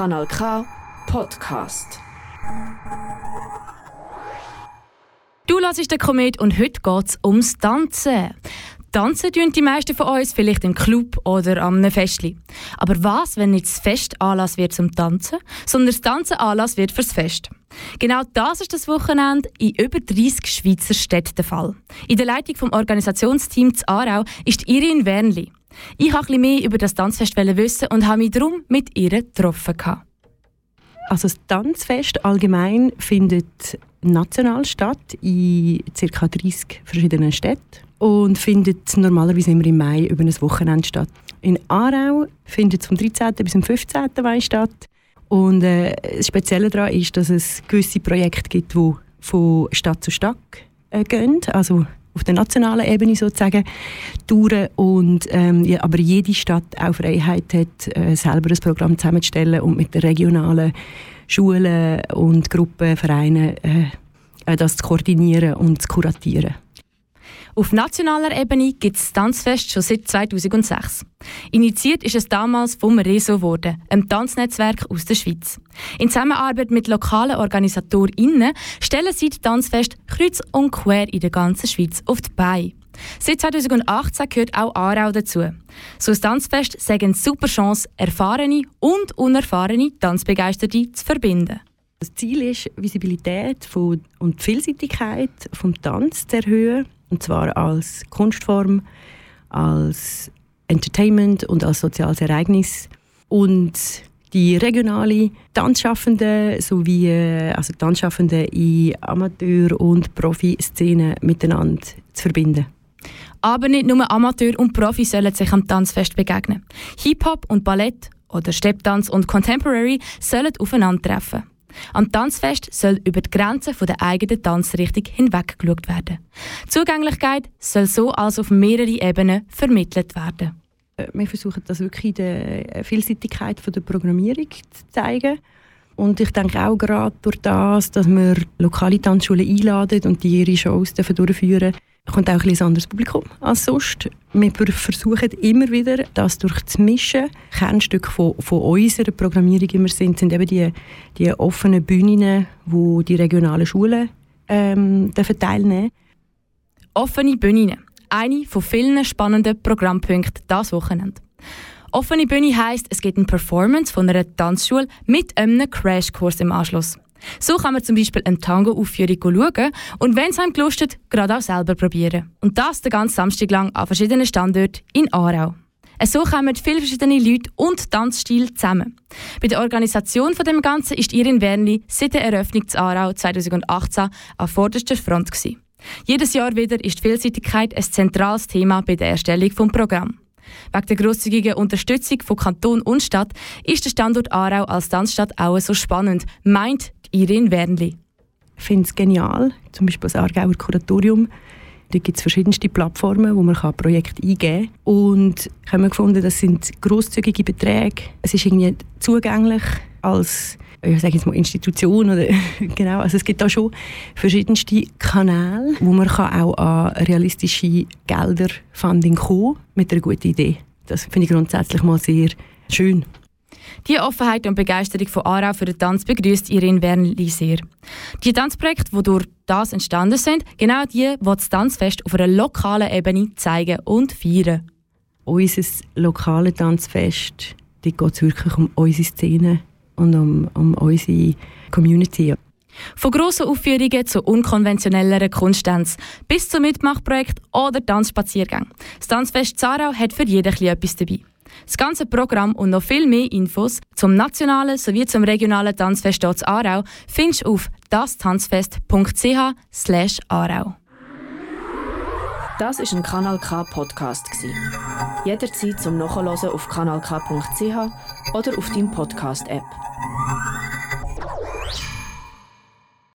Kanal K Podcast. Du hörst den Komet und heute geht es ums Tanzen. Tanzen tun die meisten von uns vielleicht im Club oder am Festli. Aber was, wenn nicht das Fest Anlass wird zum Tanzen, sondern das Tanzen Anlass wird fürs Fest? Genau das ist das Wochenende in über 30 Schweizer Städten der Fall. In der Leitung vom Organisationsteam zu Aarau ist Irin Wernli. Ich wollte mehr über das Tanzfest wissen und habe mich darum mit ihr getroffen. Also das Tanzfest allgemein findet national statt in ca. 30 verschiedenen Städten und findet normalerweise immer im Mai über ein Wochenende statt. In Aarau findet es vom 13. bis zum 15. Mai statt. Und äh, das Spezielle daran ist, dass es gewisse Projekte gibt, die von Stadt zu Stadt äh, gehen. Also auf der nationalen Ebene sozusagen touren und ähm, ja, aber jede Stadt auch Freiheit hat, äh, selber ein Programm zusammenzustellen und mit den regionalen Schulen und Gruppen, Vereinen äh, äh das zu koordinieren und zu kuratieren. Auf nationaler Ebene gibt es das Tanzfest schon seit 2006. Initiiert ist es damals vom RESO geworden, einem Tanznetzwerk aus der Schweiz. In Zusammenarbeit mit lokalen OrganisatorInnen stellen sie das Tanzfest kreuz und quer in der ganzen Schweiz auf die Beine. Seit 2018 gehört auch Aarau dazu. So ein Tanzfest sagen eine super Chance, erfahrene und unerfahrene Tanzbegeisterte zu verbinden. Das Ziel ist, Visibilität und die Vielseitigkeit des Tanz zu erhöhen und zwar als Kunstform, als Entertainment und als soziales Ereignis. Und die regionale Tanzschaffenden sowie äh, also Tanzschaffende in Amateur- und Profi-Szenen miteinander zu verbinden. Aber nicht nur Amateur und Profi sollen sich am Tanzfest begegnen. Hip-Hop und Ballett oder Stepptanz und Contemporary sollen aufeinandertreffen. Am Tanzfest soll über die Grenzen der eigenen Tanzrichtung hinweg geschaut werden. Zugänglichkeit soll so also auf mehrere Ebenen vermittelt werden. Äh, wir versuchen das wirklich der Vielseitigkeit der Programmierung zu zeigen. Und ich denke auch gerade durch das, dass wir lokale Tanzschulen einladen und die ihre Shows durchführen kommt auch ein anderes Publikum als sonst. Wir versuchen immer wieder, das durchzumischen. Kernstück von, von unserer Programmierung immer sind, sind eben die, die offenen Bühnen, wo die regionalen Schulen ähm, teilnehmen Offene Bühnen. Eine von vielen spannenden Programmpunkten dieses Wochenende. Offene Bühne heisst, es gibt eine Performance von einer Tanzschule mit einem Crashkurs im Anschluss. So kann man zum Beispiel eine Tango-Aufführung schauen und wenn es einem gelustet, gerade auch selber probieren. Und das den ganzen Samstag lang an verschiedenen Standorten in Aarau. So kommen viele verschiedene Leute und Tanzstile zusammen. Bei der Organisation von dem Ganzen ist Irin Wernli seit der Eröffnung zu Aarau 2018 an vorderster Front gewesen. Jedes Jahr wieder ist die Vielseitigkeit ein zentrales Thema bei der Erstellung des Programms. Wegen der grosszügigen Unterstützung von Kanton und Stadt ist der Standort Aarau als Tanzstadt auch so spannend, meint Irin Wernli. Ich finde es genial, zum Beispiel das Aargauer Kuratorium. Da gibt es verschiedenste Plattformen, wo man Projekte eingeben kann. Und ich habe gefunden, das sind grosszügige Beträge. Es ist irgendwie zugänglich als ich sage jetzt mal Institution oder genau, also es gibt da schon verschiedenste Kanäle, wo man kann auch an realistische Gelder Funding kommen mit einer guten Idee. Das finde ich grundsätzlich mal sehr schön. Die Offenheit und Begeisterung von Aarau für den Tanz begrüßt Irin Wernli sehr. Die Tanzprojekte, die durch das entstanden sind, genau die, die das Tanzfest auf einer lokalen Ebene zeigen und feiern. Unser lokales Tanzfest, geht es wirklich um unsere Szene und um, um unsere Community. Von grossen Aufführungen zu unkonventionelleren Kunsttanz bis zum Mitmachprojekt oder Tanzspaziergang. Das Tanzfest Zarau hat für jeden etwas dabei. Das ganze Programm und noch viel mehr Infos zum nationalen sowie zum regionalen Tanzfest dort Aarau findest du auf dastanzfest.ch/aarau. Das ist ein Kanal K Podcast Jederzeit zum Nachhören auf kanalk.ch oder auf deinem Podcast App.